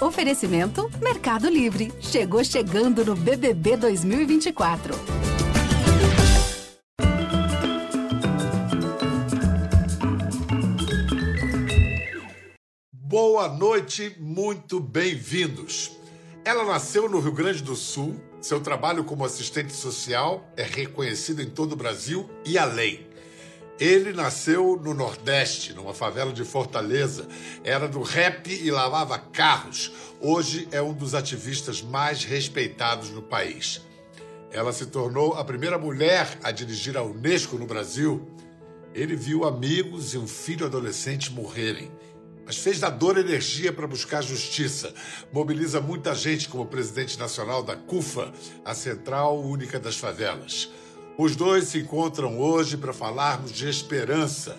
Oferecimento Mercado Livre. Chegou chegando no BBB 2024. Boa noite, muito bem-vindos. Ela nasceu no Rio Grande do Sul. Seu trabalho como assistente social é reconhecido em todo o Brasil e além. Ele nasceu no Nordeste, numa favela de Fortaleza. Era do rap e lavava carros. Hoje é um dos ativistas mais respeitados no país. Ela se tornou a primeira mulher a dirigir a Unesco no Brasil. Ele viu amigos e um filho adolescente morrerem mas fez da dor energia para buscar justiça. Mobiliza muita gente como presidente nacional da CUFA, a Central Única das Favelas. Os dois se encontram hoje para falarmos de esperança.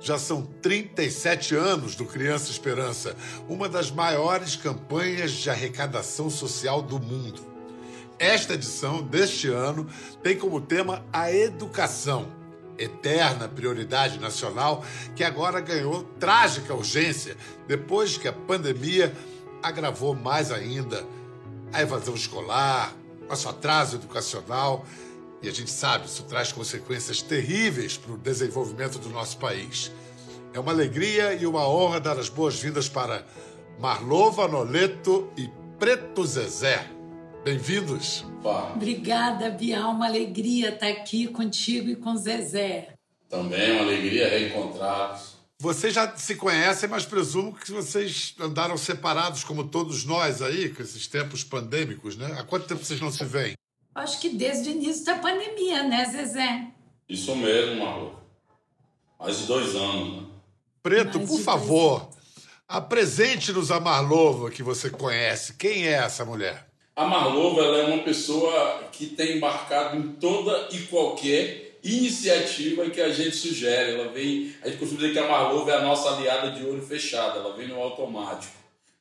Já são 37 anos do Criança Esperança, uma das maiores campanhas de arrecadação social do mundo. Esta edição deste ano tem como tema a educação, eterna prioridade nacional que agora ganhou trágica urgência depois que a pandemia agravou mais ainda a evasão escolar, nosso atraso educacional e a gente sabe, isso traz consequências terríveis para o desenvolvimento do nosso país. É uma alegria e uma honra dar as boas-vindas para Marlova Noleto e Preto Zezé. Bem-vindos. Obrigada, Bial. Uma alegria estar aqui contigo e com Zezé. Também uma alegria reencontrá-los. Vocês já se conhecem, mas presumo que vocês andaram separados, como todos nós aí, com esses tempos pandêmicos, né? Há quanto tempo vocês não se veem? Acho que desde o início da pandemia, né, Zezé? Isso mesmo, Marlô. Mais de dois anos, né? Preto, Mais por favor, apresente-nos a Marlova que você conhece. Quem é essa mulher? A Marlova ela é uma pessoa que tem embarcado em toda e qualquer iniciativa que a gente sugere. Ela vem, a gente costuma dizer que a Marlova é a nossa aliada de olho fechado, ela vem no automático.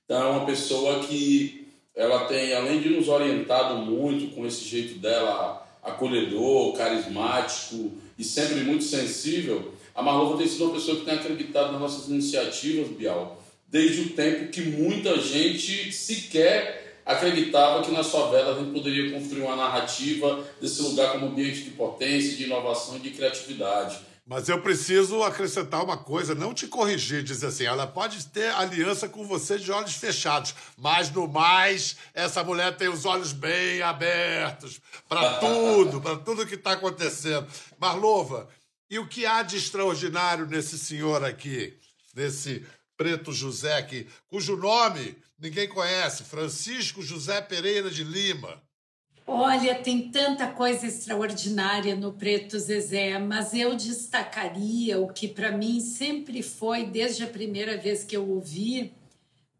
Então é uma pessoa que ela tem, além de nos orientado muito com esse jeito dela acolhedor, carismático e sempre muito sensível, a Marlova tem sido uma pessoa que tem acreditado nas nossas iniciativas, Bial, desde o tempo que muita gente sequer acreditava que nas favelas a gente poderia construir uma narrativa desse lugar como ambiente de potência, de inovação e de criatividade. Mas eu preciso acrescentar uma coisa, não te corrigir, dizer assim, ela pode ter aliança com você de olhos fechados, mas no mais, essa mulher tem os olhos bem abertos para tudo, para tudo que está acontecendo. Marlova, e o que há de extraordinário nesse senhor aqui, nesse preto José aqui, cujo nome ninguém conhece, Francisco José Pereira de Lima? Olha, tem tanta coisa extraordinária no Preto Zezé, mas eu destacaria o que para mim sempre foi, desde a primeira vez que eu ouvi,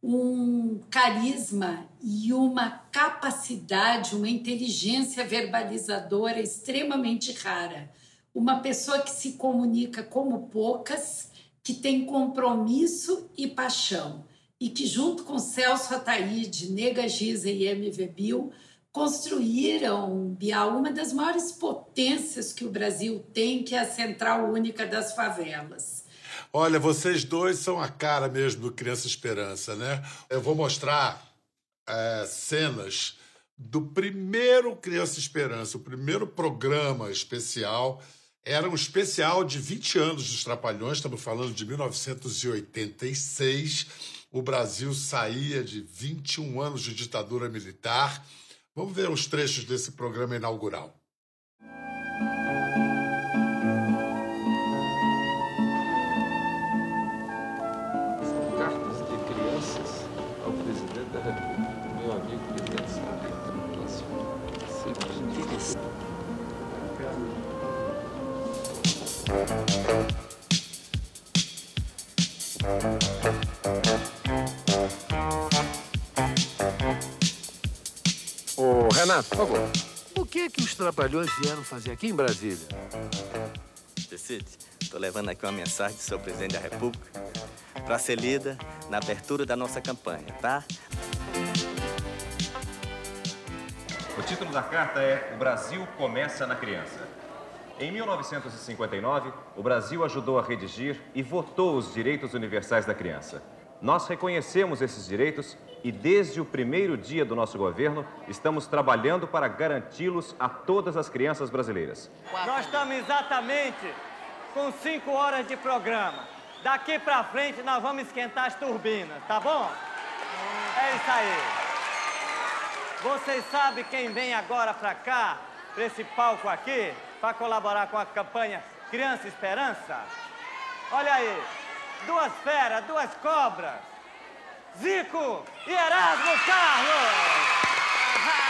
um carisma e uma capacidade, uma inteligência verbalizadora extremamente rara. Uma pessoa que se comunica como poucas, que tem compromisso e paixão, e que, junto com Celso Ataíde, Nega Giza e MV Bill, construíram, Bial, uma das maiores potências que o Brasil tem, que é a Central Única das Favelas. Olha, vocês dois são a cara mesmo do Criança Esperança, né? Eu vou mostrar é, cenas do primeiro Criança Esperança, o primeiro programa especial. Era um especial de 20 anos dos Trapalhões, estamos falando de 1986. O Brasil saía de 21 anos de ditadura militar Vamos ver os trechos desse programa inaugural. São cartas de crianças ao presidente da República, meu amigo presidente Renato, por favor. O que é que os trapalhões vieram fazer aqui em Brasília? Decide, estou levando aqui uma mensagem do senhor presidente da República para ser lida na abertura da nossa campanha, tá? O título da carta é O Brasil Começa na Criança. Em 1959, o Brasil ajudou a redigir e votou os direitos universais da criança. Nós reconhecemos esses direitos e, desde o primeiro dia do nosso governo, estamos trabalhando para garanti-los a todas as crianças brasileiras. Nós estamos exatamente com cinco horas de programa. Daqui para frente nós vamos esquentar as turbinas, tá bom? É isso aí. Vocês sabem quem vem agora para cá, para esse palco aqui, para colaborar com a campanha Criança Esperança? Olha aí, duas feras, duas cobras. Zico e Erasmo Carlos!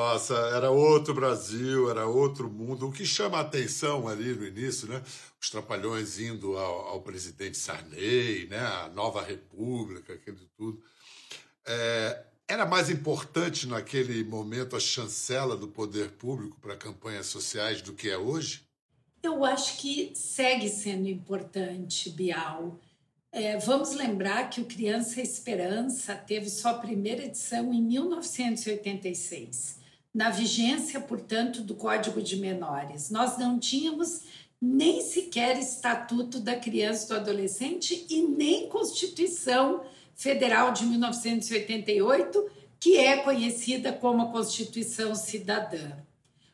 Nossa, era outro Brasil, era outro mundo. O que chama a atenção ali no início, né? Os trapalhões indo ao, ao presidente Sarney, né? A nova república, aquele tudo. É, era mais importante naquele momento a chancela do poder público para campanhas sociais do que é hoje? Eu acho que segue sendo importante, Bial. É, vamos lembrar que o Criança Esperança teve sua primeira edição em 1986 na vigência, portanto, do Código de Menores. Nós não tínhamos nem sequer Estatuto da Criança e do Adolescente e nem Constituição Federal de 1988, que é conhecida como a Constituição Cidadã.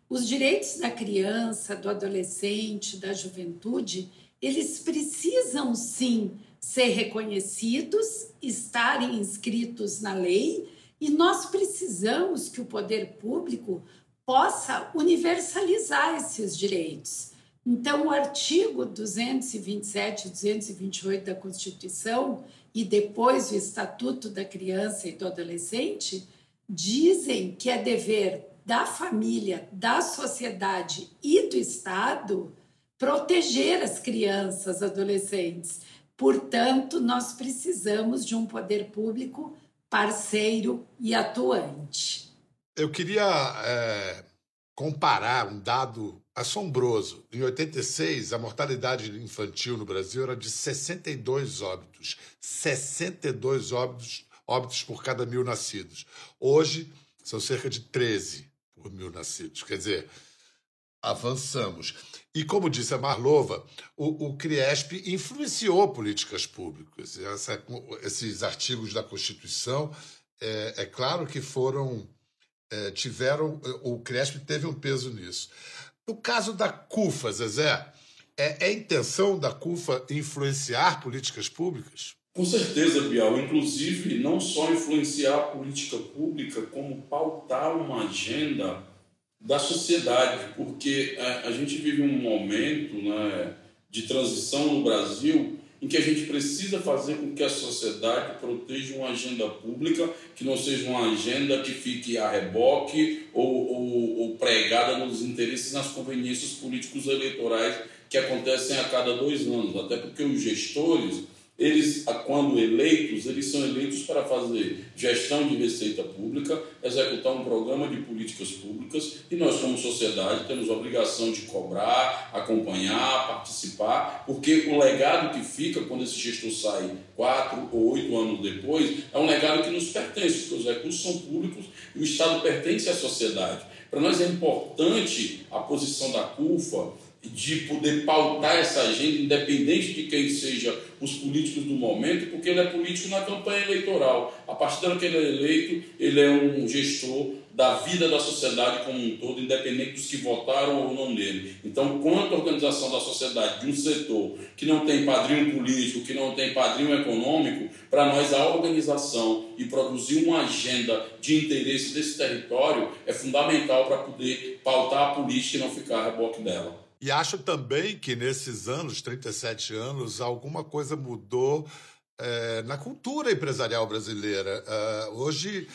Os direitos da criança, do adolescente, da juventude, eles precisam sim ser reconhecidos, estarem inscritos na lei e nós precisamos que o poder público possa universalizar esses direitos. Então, o artigo 227 e 228 da Constituição e depois o Estatuto da Criança e do Adolescente dizem que é dever da família, da sociedade e do Estado proteger as crianças, adolescentes. Portanto, nós precisamos de um poder público parceiro e atuante. Eu queria é, comparar um dado assombroso. Em 86, a mortalidade infantil no Brasil era de 62 óbitos. 62 óbitos, óbitos por cada mil nascidos. Hoje, são cerca de 13 por mil nascidos. Quer dizer, avançamos. E como disse a Marlova, o, o CRIESP influenciou políticas públicas. Essa, esses artigos da Constituição, é, é claro que foram, é, tiveram, o CRIESP teve um peso nisso. No caso da CUFA, Zezé, é, é intenção da CUFA influenciar políticas públicas? Com certeza, Bial. Inclusive, não só influenciar a política pública, como pautar uma agenda da sociedade, porque a, a gente vive um momento né, de transição no Brasil em que a gente precisa fazer com que a sociedade proteja uma agenda pública que não seja uma agenda que fique a reboque ou, ou, ou pregada nos interesses nas conveniências políticos eleitorais que acontecem a cada dois anos, até porque os gestores eles, quando eleitos, eles são eleitos para fazer gestão de receita pública, executar um programa de políticas públicas e nós, como sociedade, temos a obrigação de cobrar, acompanhar, participar, porque o legado que fica quando esse gestor sai quatro ou oito anos depois é um legado que nos pertence, porque os recursos são públicos e o Estado pertence à sociedade. Para nós é importante a posição da CUFA de poder pautar essa agenda, independente de quem seja os políticos do momento, porque ele é político na campanha eleitoral. A partir da hora que ele é eleito, ele é um gestor da vida da sociedade como um todo, independente dos que votaram ou não nele. Então, quanto à organização da sociedade de um setor que não tem padrinho político, que não tem padrinho econômico, para nós a organização e produzir uma agenda de interesse desse território é fundamental para poder pautar a política e não ficar a reboque dela. E acho também que nesses anos, 37 anos, alguma coisa mudou é, na cultura empresarial brasileira. É, hoje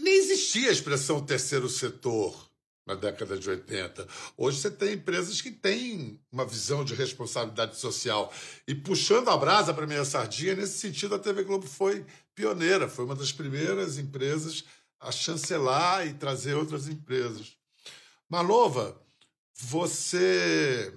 nem existia a expressão terceiro setor na década de 80. Hoje você tem empresas que têm uma visão de responsabilidade social. E puxando a brasa para minha sardinha, nesse sentido, a TV Globo foi pioneira, foi uma das primeiras empresas a chancelar e trazer outras empresas. Malova, você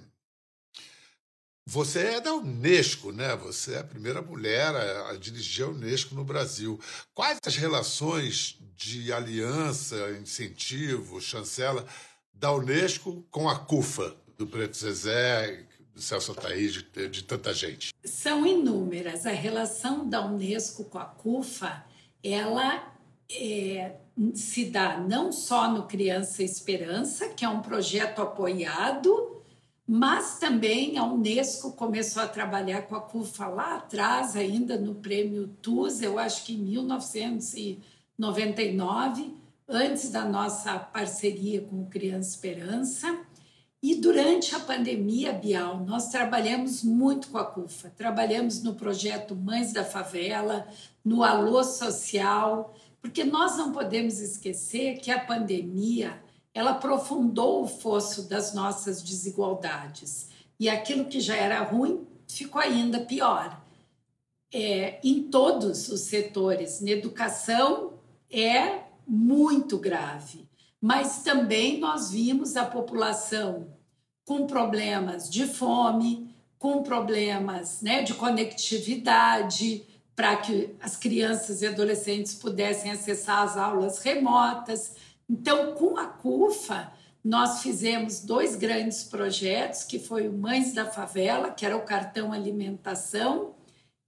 Você é da Unesco, né? Você é a primeira mulher a, a dirigir a Unesco no Brasil. Quais as relações de aliança, incentivo, chancela da Unesco com a CUFA, do Preto Zezé, do Celso Ataí, de, de tanta gente? São inúmeras. A relação da Unesco com a CUFA, ela é, se dá não só no Criança Esperança, que é um projeto apoiado, mas também a Unesco começou a trabalhar com a CUFA lá atrás, ainda no prêmio TUS, eu acho que em 1999, antes da nossa parceria com o Criança Esperança. E durante a pandemia, Bial, nós trabalhamos muito com a CUFA. Trabalhamos no projeto Mães da Favela, no Alô Social, porque nós não podemos esquecer que a pandemia ela aprofundou o fosso das nossas desigualdades. E aquilo que já era ruim ficou ainda pior. É, em todos os setores, na educação é muito grave, mas também nós vimos a população com problemas de fome, com problemas né, de conectividade, para que as crianças e adolescentes pudessem acessar as aulas remotas. Então, com a CUFA, nós fizemos dois grandes projetos, que foi o Mães da Favela, que era o cartão alimentação,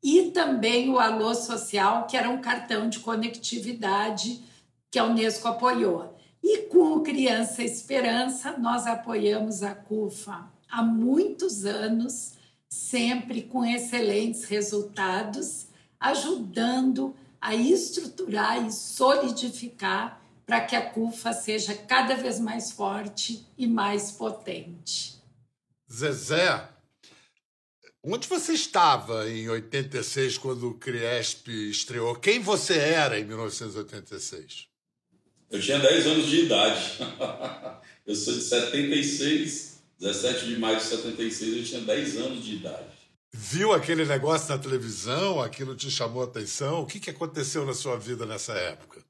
e também o Alô Social, que era um cartão de conectividade que a Unesco apoiou. E com o Criança Esperança, nós apoiamos a CUFA há muitos anos, sempre com excelentes resultados ajudando a estruturar e solidificar para que a CUFA seja cada vez mais forte e mais potente. Zezé, onde você estava em 86 quando o Criesp estreou? Quem você era em 1986? Eu tinha 10 anos de idade. eu sou de 76, 17 de maio de 76, eu tinha 10 anos de idade viu aquele negócio na televisão, aquilo te chamou a atenção? O que, que aconteceu na sua vida nessa época?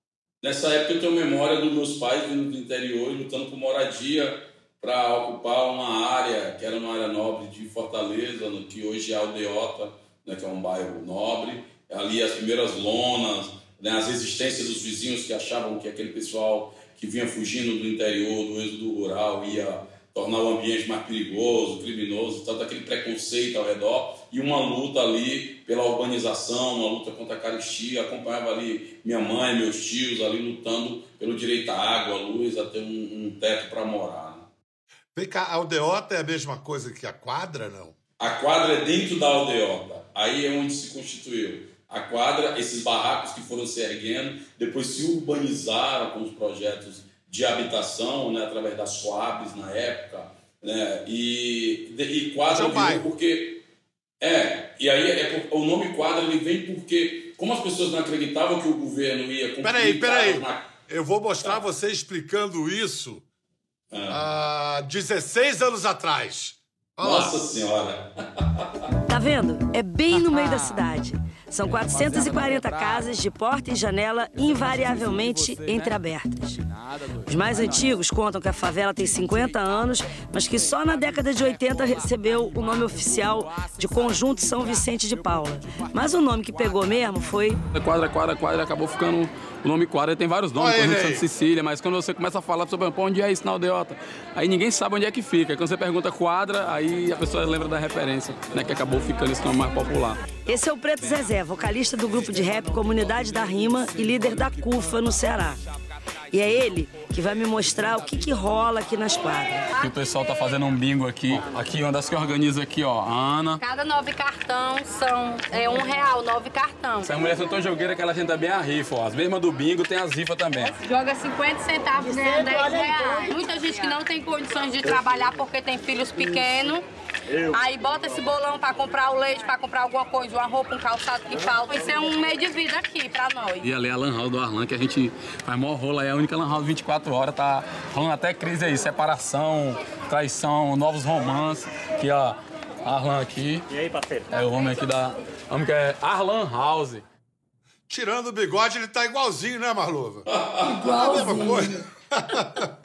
Nessa época eu tenho memória dos meus pais vindo do interior e lutando por moradia para ocupar uma área que era uma área nobre de Fortaleza, no que hoje é Aldeota, né, que é um bairro nobre. Ali as primeiras lonas, né, as resistências dos vizinhos que achavam que aquele pessoal que vinha fugindo do interior, do êxodo rural, ia tornar o ambiente mais perigoso, criminoso, tanto aquele preconceito ao redor e uma luta ali pela urbanização, uma luta contra a caristia. Acompanhava ali minha mãe, meus tios ali lutando pelo direito à água, à luz, a ter um, um teto para morar. Né? Vem cá, a aldeota é a mesma coisa que a quadra, não? A quadra é dentro da aldeota. Aí é onde se constituiu. A quadra, esses barracos que foram se erguendo, depois se urbanizaram com os projetos de habitação, né, através das Coabs na época, né, e, e quadra virou porque é, e aí é, o nome quadra ele vem porque como as pessoas não acreditavam que o governo ia Peraí, peraí. Na... Eu vou mostrar você explicando isso ah. há 16 anos atrás. Olha Nossa lá. Senhora! Tá vendo? É bem no meio da cidade. São 440 casas de porta e janela invariavelmente entreabertas. Os mais antigos contam que a favela tem 50 anos, mas que só na década de 80 recebeu o nome oficial de Conjunto São Vicente de Paula. Mas o nome que pegou mesmo foi. Quadra, quadra, quadra acabou ficando o nome quadra tem vários nomes, Conjunto Santa Cecília, mas quando você começa a falar sobre onde é isso na aldeota, aí ninguém sabe onde é que fica. Quando você pergunta quadra, aí a pessoa lembra da referência, né, que acabou ficando esse nome mais popular. Esse é o Preto Zezé, vocalista do grupo de rap Comunidade da Rima e líder da CUFA no Ceará. E é ele que vai me mostrar o que, que rola aqui nas quadras. Aqui o pessoal tá fazendo um bingo aqui. Aqui, uma das que organiza aqui, ó, a Ana. Cada nove cartão são é, um real, nove cartão. Essa mulher são tão jogueira que ela tenta bem a rifa, ó. As mesmas do bingo tem as rifas também. Joga 50 centavos, né? 10 reais. Muita gente que não tem condições de trabalhar porque tem filhos pequenos. Eu. Aí bota esse bolão pra comprar o leite, pra comprar alguma coisa, uma roupa, um calçado que falta. Isso é um meio de vida aqui pra nós. E ali é a Lan House do Arlan, que a gente faz maior rola, é a única Lan House 24 horas, tá rolando até crise aí, separação, traição, novos romances, que a Arlan aqui. E aí, parceiro? É o homem aqui da. Homem que é Arlan House. Tirando o bigode, ele tá igualzinho, né, Marlova? igualzinho. É a mesma coisa.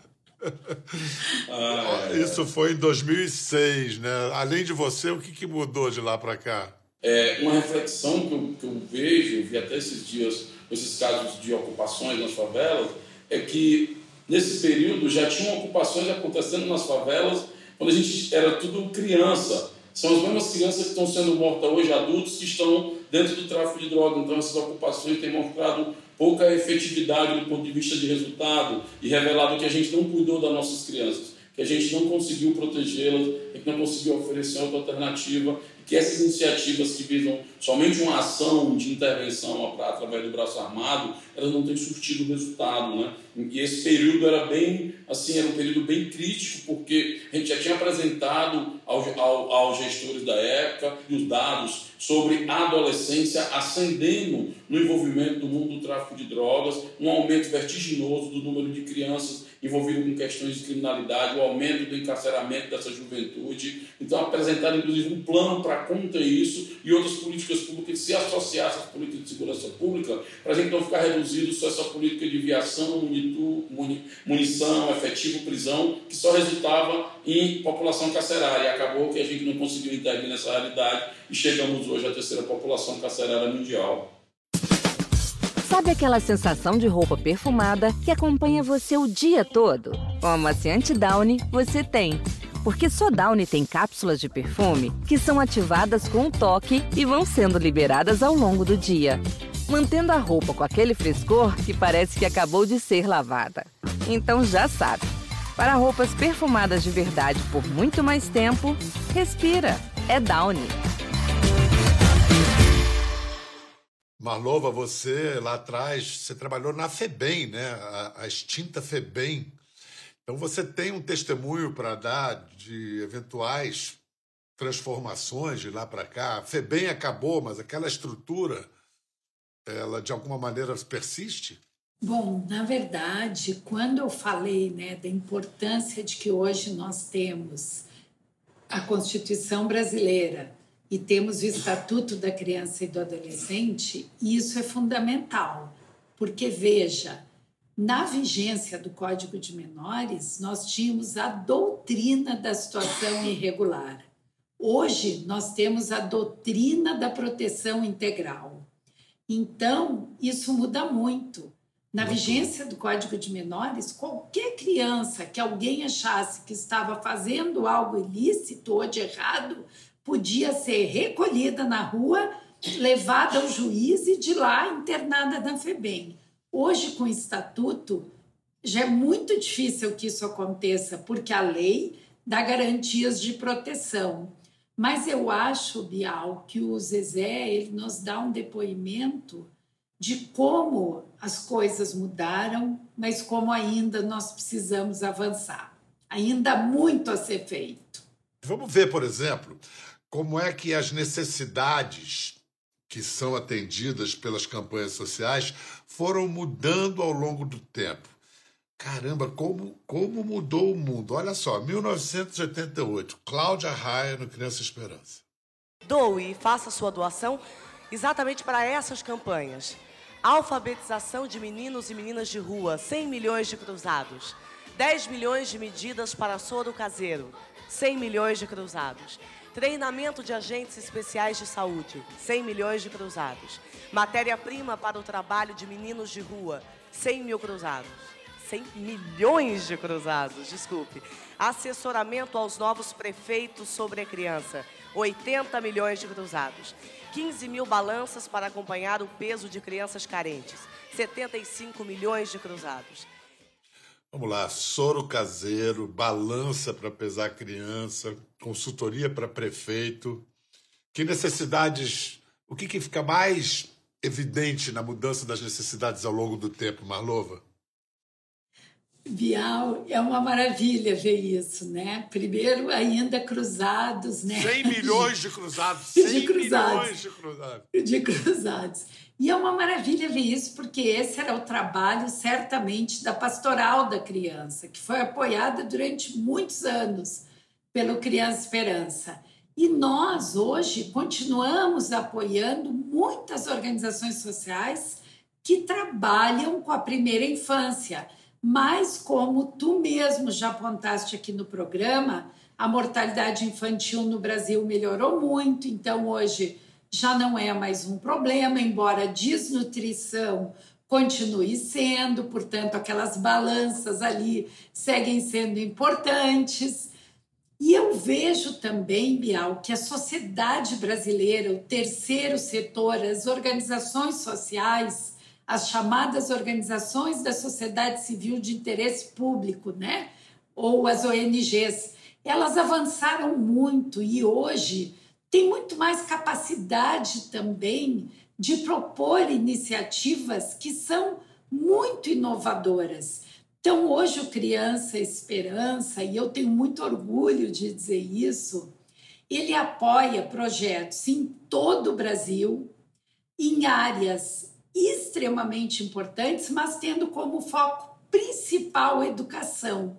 Ah, Isso foi em 2006, né? Além de você, o que, que mudou de lá para cá? É, uma reflexão que eu, que eu vejo, vi até esses dias, esses casos de ocupações nas favelas, é que nesse período já tinham ocupações acontecendo nas favelas quando a gente era tudo criança. São as mesmas crianças que estão sendo mortas hoje, adultos que estão dentro do tráfico de drogas. Então, essas ocupações têm mostrado pouca efetividade do ponto de vista de resultado e revelado que a gente não cuidou das nossas crianças, que a gente não conseguiu protegê-las, que não conseguiu oferecer outra alternativa que essas iniciativas que visam somente uma ação de intervenção através do braço armado, elas não têm surtido resultado, né? E esse período era bem, assim, era um período bem crítico, porque a gente já tinha apresentado ao, ao, aos gestores da época os dados sobre a adolescência ascendendo no envolvimento do mundo do tráfico de drogas, um aumento vertiginoso do número de crianças envolvidas com questões de criminalidade, o aumento do encarceramento dessa juventude. Então, apresentaram, inclusive, um plano para conter isso e outras políticas públicas se associassem às políticas de segurança pública, para a gente não ficar reduzido só essa política de viação, munição, efetivo, prisão, que só resultava em população carcerária. Acabou que a gente não conseguiu intervir nessa realidade e chegamos hoje à terceira população carcerária mundial. Sabe aquela sensação de roupa perfumada que acompanha você o dia todo? Com a Maciante Downy, você tem. Porque só Downy tem cápsulas de perfume que são ativadas com um toque e vão sendo liberadas ao longo do dia, mantendo a roupa com aquele frescor que parece que acabou de ser lavada. Então já sabe, para roupas perfumadas de verdade por muito mais tempo, respira, é Downy. Marlova, você lá atrás, você trabalhou na FEBEM, né? A, a extinta FEBEM. Então você tem um testemunho para dar de eventuais transformações de lá para cá. A FEBEM acabou, mas aquela estrutura, ela de alguma maneira persiste? Bom, na verdade, quando eu falei né, da importância de que hoje nós temos a Constituição brasileira e temos o Estatuto da Criança e do Adolescente, isso é fundamental, porque veja, na vigência do Código de Menores, nós tínhamos a doutrina da situação irregular. Hoje, nós temos a doutrina da proteção integral. Então, isso muda muito. Na vigência do Código de Menores, qualquer criança que alguém achasse que estava fazendo algo ilícito ou de errado podia ser recolhida na rua, levada ao juiz e de lá internada na FEBEM. Hoje, com o estatuto, já é muito difícil que isso aconteça, porque a lei dá garantias de proteção. Mas eu acho, Bial, que o Zezé ele nos dá um depoimento de como as coisas mudaram, mas como ainda nós precisamos avançar. Ainda há muito a ser feito. Vamos ver, por exemplo, como é que as necessidades que são atendidas pelas campanhas sociais foram mudando ao longo do tempo. Caramba, como, como mudou o mundo. Olha só, 1988, Cláudia Raia no Criança Esperança. Doe e faça sua doação exatamente para essas campanhas. Alfabetização de meninos e meninas de rua, 100 milhões de cruzados. 10 milhões de medidas para soro caseiro, 100 milhões de cruzados. Treinamento de agentes especiais de saúde, 100 milhões de cruzados. Matéria-prima para o trabalho de meninos de rua, 100 mil cruzados. 100 milhões de cruzados, desculpe. Assessoramento aos novos prefeitos sobre a criança, 80 milhões de cruzados. 15 mil balanças para acompanhar o peso de crianças carentes, 75 milhões de cruzados. Vamos lá, soro caseiro, balança para pesar criança, consultoria para prefeito. Que necessidades, o que, que fica mais evidente na mudança das necessidades ao longo do tempo, Marlova? Bial, é uma maravilha ver isso, né? Primeiro, ainda cruzados, né? 100 milhões de cruzados. 100 de cruzados, milhões de cruzados. De cruzados. E é uma maravilha ver isso, porque esse era o trabalho, certamente, da pastoral da criança, que foi apoiada durante muitos anos pelo Criança Esperança. E nós, hoje, continuamos apoiando muitas organizações sociais que trabalham com a primeira infância mas como tu mesmo já apontaste aqui no programa, a mortalidade infantil no Brasil melhorou muito, então hoje já não é mais um problema, embora a desnutrição continue sendo, portanto, aquelas balanças ali seguem sendo importantes. E eu vejo também, Bial, que a sociedade brasileira, o terceiro setor, as organizações sociais, as chamadas organizações da sociedade civil de interesse público, né? Ou as ONGs, elas avançaram muito e hoje tem muito mais capacidade também de propor iniciativas que são muito inovadoras. Então, hoje o Criança Esperança, e eu tenho muito orgulho de dizer isso, ele apoia projetos em todo o Brasil, em áreas extremamente importantes, mas tendo como foco principal a educação.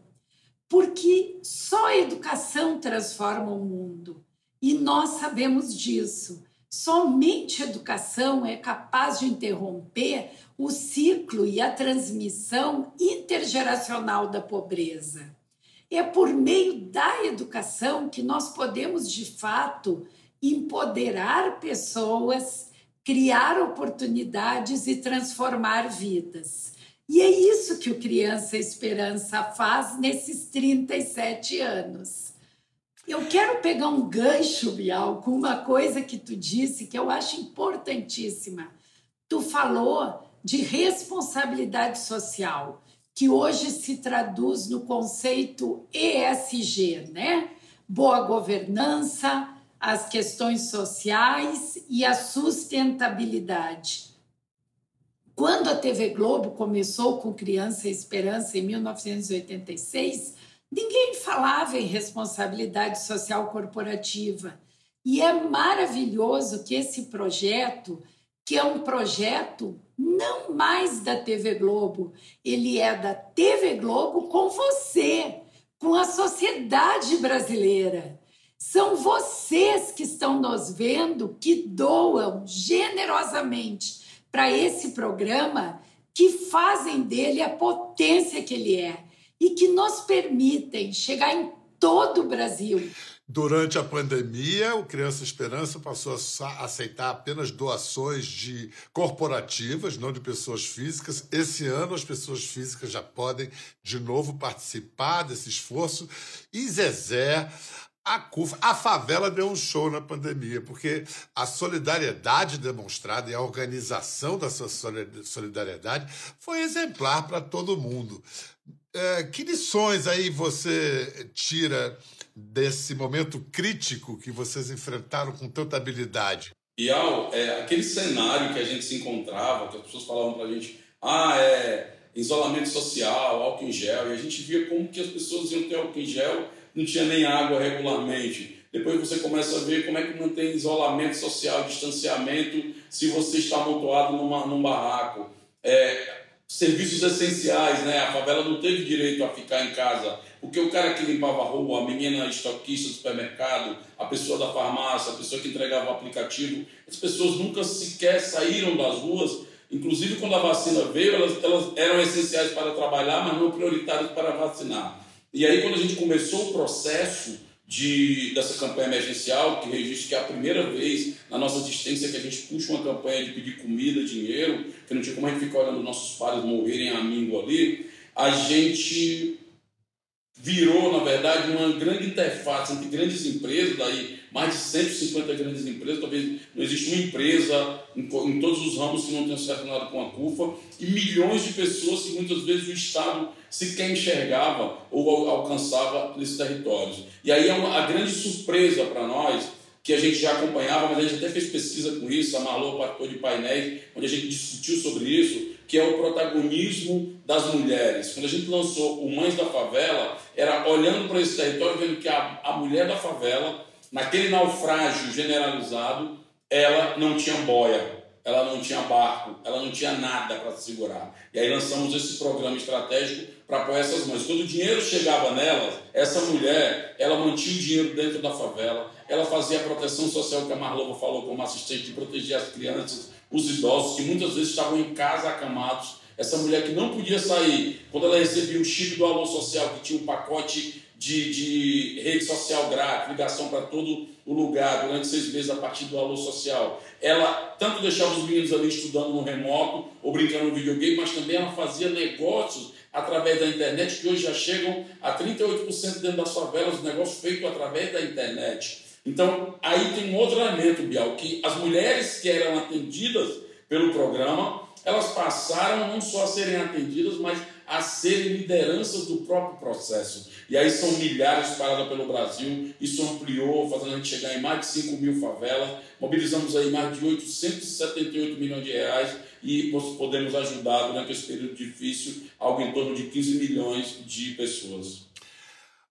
Porque só a educação transforma o mundo. E nós sabemos disso. Somente a educação é capaz de interromper o ciclo e a transmissão intergeracional da pobreza. É por meio da educação que nós podemos, de fato, empoderar pessoas, criar oportunidades e transformar vidas. E é isso que o Criança Esperança faz nesses 37 anos. Eu quero pegar um gancho, Bial, com uma coisa que tu disse que eu acho importantíssima. Tu falou de responsabilidade social, que hoje se traduz no conceito ESG, né? Boa governança, as questões sociais e a sustentabilidade. Quando a TV Globo começou com Criança e Esperança em 1986, Ninguém falava em responsabilidade social corporativa. E é maravilhoso que esse projeto, que é um projeto não mais da TV Globo, ele é da TV Globo com você, com a sociedade brasileira. São vocês que estão nos vendo, que doam generosamente para esse programa, que fazem dele a potência que ele é e que nos permitem chegar em todo o Brasil. Durante a pandemia, o Criança Esperança passou a aceitar apenas doações de corporativas, não de pessoas físicas. Esse ano, as pessoas físicas já podem de novo participar desse esforço. E Zezé, a a favela deu um show na pandemia, porque a solidariedade demonstrada e a organização dessa solidariedade foi exemplar para todo mundo. É, que lições aí você tira desse momento crítico que vocês enfrentaram com tanta habilidade? Bial, é, aquele cenário que a gente se encontrava, que as pessoas falavam para a gente, ah, é isolamento social, álcool em gel, e a gente via como que as pessoas iam ter álcool em gel, não tinha nem água regularmente. Depois você começa a ver como é que tem isolamento social, distanciamento, se você está amontoado numa, num barraco. É, serviços essenciais, né? A favela não teve direito a ficar em casa, porque o cara que limpava a rua, a menina estoquista do supermercado, a pessoa da farmácia, a pessoa que entregava o aplicativo, as pessoas nunca sequer saíram das ruas. Inclusive, quando a vacina veio, elas, elas eram essenciais para trabalhar, mas não prioritárias para vacinar. E aí, quando a gente começou o processo de, dessa campanha emergencial, que registra que é a primeira vez na nossa existência que a gente puxa uma campanha de pedir comida, dinheiro, que não tinha como a gente ficar olhando nossos pais morrerem a míngua ali, a gente virou, na verdade, uma grande interface entre grandes empresas, daí mais de 150 grandes empresas, talvez não existe uma empresa em, em todos os ramos que não tenha se relacionado com a CUFA, e milhões de pessoas que muitas vezes o Estado sequer enxergava ou alcançava nesses territórios. E aí é uma, a grande surpresa para nós, que a gente já acompanhava, mas a gente até fez pesquisa com isso, a Marlô participou de painéis, onde a gente discutiu sobre isso, que é o protagonismo das mulheres. Quando a gente lançou o Mães da Favela, era olhando para esse território, vendo que a, a mulher da favela, naquele naufrágio generalizado, ela não tinha boia, ela não tinha barco, ela não tinha nada para se segurar. E aí lançamos esse programa estratégico para apoiar essas mães. Quando o dinheiro chegava nelas, essa mulher, ela mantinha o dinheiro dentro da favela, ela fazia a proteção social que a Marlova falou como assistente de proteger as crianças, os idosos, que muitas vezes estavam em casa acamados, essa mulher que não podia sair, quando ela recebia o chip do Alô Social, que tinha um pacote de, de rede social grátis, ligação para todo o lugar durante seis meses a partir do Alô Social. Ela tanto deixava os meninos ali estudando no remoto ou brincando no videogame, mas também ela fazia negócios através da internet, que hoje já chegam a 38% dentro das favelas, negócios feitos através da internet. Então, aí tem um outro elemento, Bial, que as mulheres que eram atendidas pelo programa, elas passaram não só a serem atendidas, mas a serem lideranças do próprio processo. E aí são milhares espalhadas pelo Brasil, isso ampliou, fazendo a gente chegar em mais de 5 mil favelas, mobilizamos aí mais de 878 milhões de reais e podemos ajudar durante esse período difícil algo em torno de 15 milhões de pessoas.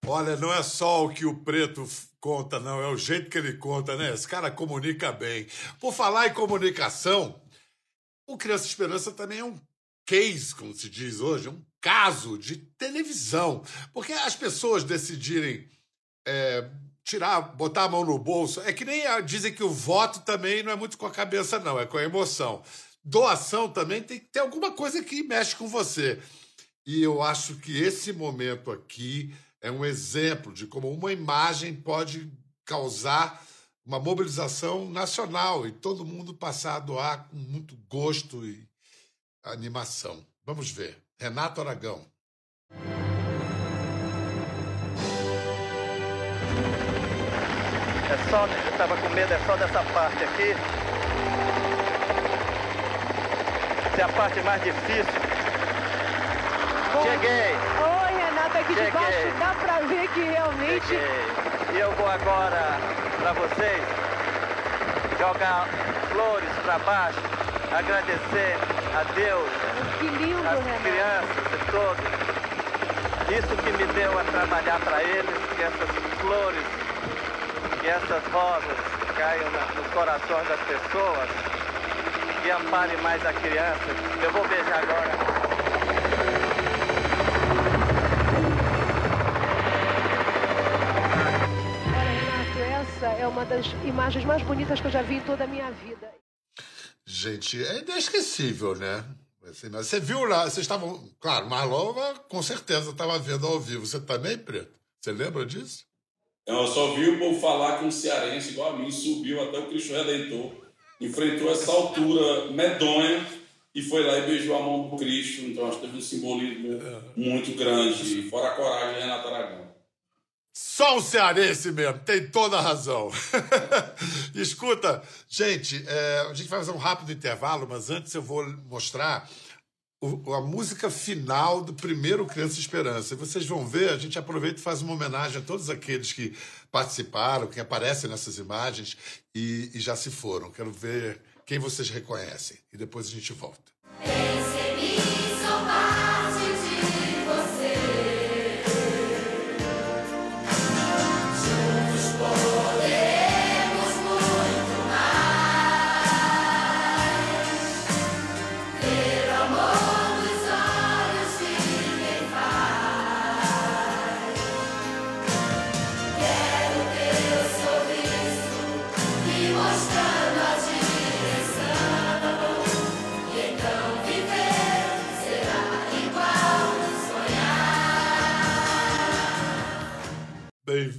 Olha, não é só o que o preto conta, não, é o jeito que ele conta, né? Esse cara comunica bem. Por falar em comunicação, o Criança Esperança também é um case, como se diz hoje, um caso de televisão. Porque as pessoas decidirem é, tirar, botar a mão no bolso, é que nem a, dizem que o voto também não é muito com a cabeça, não, é com a emoção. Doação também tem que ter alguma coisa que mexe com você. E eu acho que esse momento aqui é um exemplo de como uma imagem pode causar uma mobilização nacional e todo mundo passar a doar com muito gosto e animação. Vamos ver. Renato Aragão. É só, eu estava com medo, é só dessa parte aqui. Essa é a parte mais difícil. Cheguei! aqui Cheguei. de baixo dá pra ver que realmente. Cheguei. E eu vou agora para vocês jogar flores para baixo, agradecer a Deus, lindo, as Renato. crianças e todos. Isso que me deu a trabalhar para eles, que essas flores, que essas rosas caiam nos corações das pessoas, que amparem mais a criança. Eu vou beijar agora. essa é uma das imagens mais bonitas que eu já vi em toda a minha vida. Gente, é inesquecível, né? Você viu lá, vocês estavam. Claro, Marlova com certeza estava vendo ao vivo. Você também, Preto? Você lembra disso? Eu só vi o povo falar que um cearense igual a mim subiu até o Cristo Redentor, enfrentou essa altura medonha e foi lá e beijou a mão do Cristo. Então acho que teve um simbolismo é. muito grande, fora a coragem de Renato Aragão. Só um cearense mesmo, tem toda a razão. Escuta, gente, é, a gente vai fazer um rápido intervalo, mas antes eu vou mostrar o, a música final do primeiro Criança Esperança. E vocês vão ver, a gente aproveita e faz uma homenagem a todos aqueles que participaram, que aparecem nessas imagens e, e já se foram. Quero ver quem vocês reconhecem. E depois a gente volta. Recebi,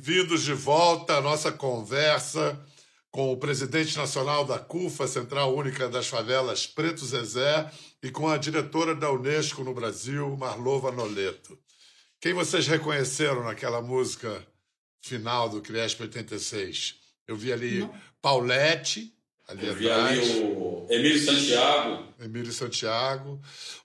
Bem-vindos de volta à nossa conversa com o presidente nacional da CUFA, Central Única das Favelas, Preto Zezé, e com a diretora da Unesco no Brasil, Marlova Noleto. Quem vocês reconheceram naquela música final do Criesp 86? Eu vi ali Não. Paulette, ali Eu vi atrás. ali o Emílio Santiago. Emílio Santiago.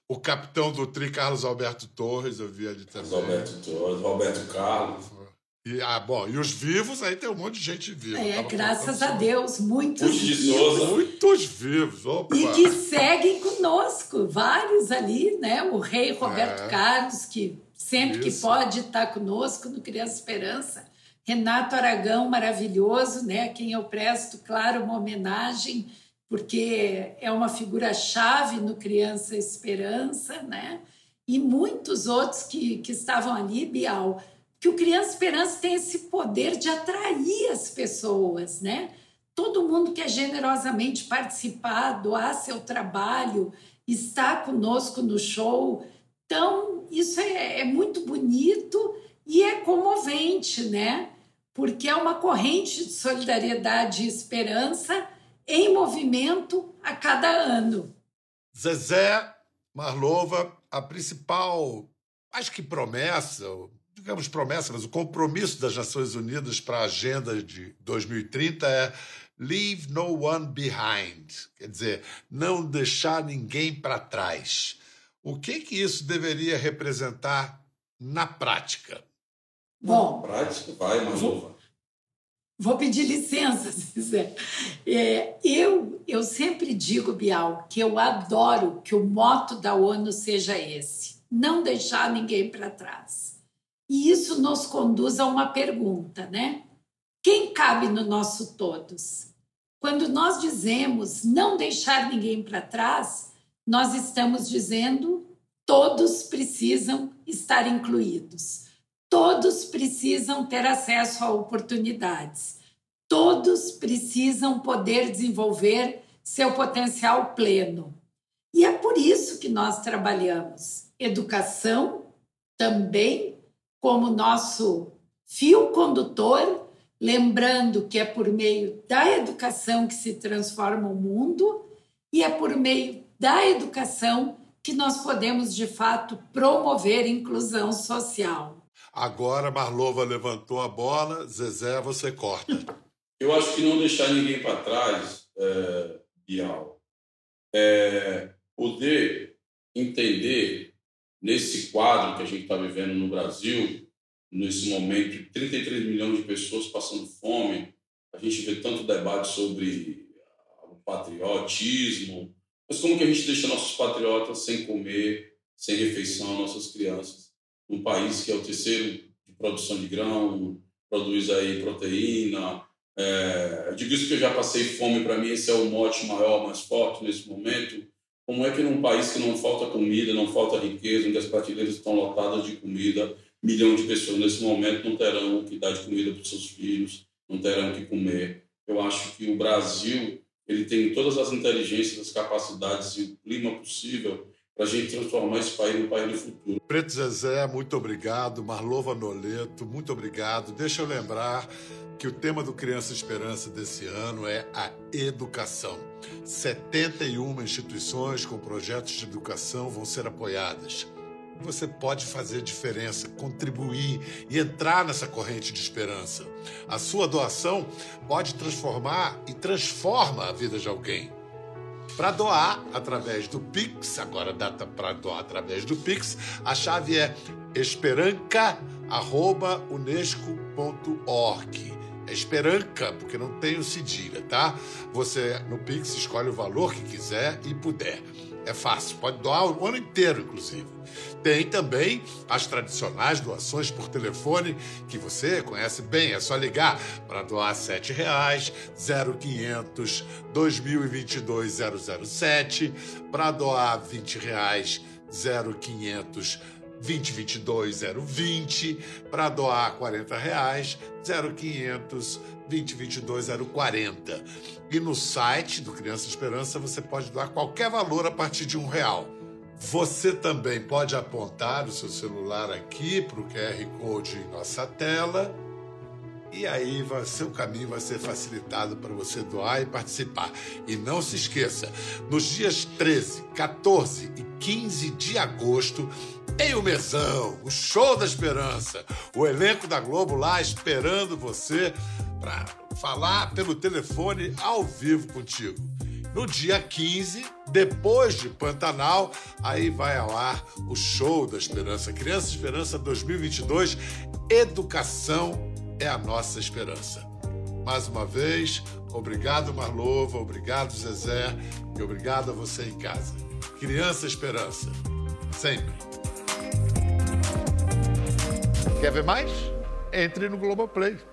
O capitão do Tri, Carlos Alberto Torres, eu vi ali também. Alberto Torres, Roberto Carlos. E, ah, bom, e os vivos, aí tem um monte de gente viva. É, graças a Deus, muitos vivos. Muitos vivos, opa. E que seguem conosco, vários ali, né? O rei Roberto é. Carlos, que sempre Isso. que pode está conosco no Criança Esperança. Renato Aragão, maravilhoso, né? A quem eu presto, claro, uma homenagem, porque é uma figura-chave no Criança Esperança, né? E muitos outros que, que estavam ali, Bial que o Criança Esperança tem esse poder de atrair as pessoas, né? Todo mundo quer generosamente participar, doar seu trabalho, está conosco no show. Então, isso é, é muito bonito e é comovente, né? Porque é uma corrente de solidariedade e esperança em movimento a cada ano. Zezé Marlova, a principal, acho que promessa, digamos promessa, mas o compromisso das Nações Unidas para a agenda de 2030 é Leave no one behind, quer dizer, não deixar ninguém para trás. O que que isso deveria representar na prática? Bom, na prática vai, Marlova. Vou pedir licença, Zé. É, eu, eu sempre digo, Bial, que eu adoro que o moto da ONU seja esse: não deixar ninguém para trás. E isso nos conduz a uma pergunta, né? Quem cabe no nosso todos? Quando nós dizemos não deixar ninguém para trás, nós estamos dizendo todos precisam estar incluídos. Todos precisam ter acesso a oportunidades. Todos precisam poder desenvolver seu potencial pleno. E é por isso que nós trabalhamos educação também como nosso fio condutor, lembrando que é por meio da educação que se transforma o mundo e é por meio da educação que nós podemos de fato promover inclusão social. Agora Marlova levantou a bola, Zezé, você corta. Eu acho que não deixar ninguém para trás, é, Bial, é poder entender nesse quadro que a gente está vivendo no Brasil, nesse momento, 33 milhões de pessoas passando fome, a gente vê tanto debate sobre o patriotismo, mas como que a gente deixa nossos patriotas sem comer, sem refeição, nossas crianças? um país que é o terceiro de produção de grão, produz aí proteína. É, eu digo isso que eu já passei fome, para mim esse é o mote maior, mais forte nesse momento. Como é que num país que não falta comida, não falta riqueza, onde as prateleiras estão lotadas de comida, milhão de pessoas nesse momento não terão que dar de comida para os seus filhos, não terão que comer. Eu acho que o Brasil ele tem todas as inteligências, as capacidades e o clima possível para a gente transformar esse país no país do futuro. Preto Zezé, muito obrigado. Marlova Noleto, muito obrigado. Deixa eu lembrar que o tema do Criança Esperança desse ano é a educação. 71 instituições com projetos de educação vão ser apoiadas. Você pode fazer diferença, contribuir e entrar nessa corrente de esperança. A sua doação pode transformar e transforma a vida de alguém para doar através do Pix, agora data para doar através do Pix, a chave é esperanca@unesco.org. É esperanca, porque não tem o cedilha, tá? Você no Pix escolhe o valor que quiser e puder. É fácil, pode doar o ano inteiro, inclusive. Tem também as tradicionais doações por telefone, que você conhece bem. É só ligar para doar R$ 7,00, 0500 2022 007, para doar R$ 20,00, 0500 2022 020, para doar 40 reais, 0500 2022 040. E no site do Criança Esperança você pode doar qualquer valor a partir de um real. Você também pode apontar o seu celular aqui para o QR Code em nossa tela. E aí vai, seu caminho vai ser facilitado para você doar e participar. E não se esqueça, nos dias 13, 14 e 15 de agosto, em o Mesão, o Show da Esperança, o elenco da Globo lá esperando você para falar pelo telefone ao vivo contigo. No dia 15, depois de Pantanal, aí vai ao ar o Show da Esperança. Criança Esperança 2022, educação é a nossa esperança. Mais uma vez, obrigado Marlova, obrigado Zezé e obrigado a você em casa. Criança Esperança, sempre. Quer ver mais? Entre no Globoplay.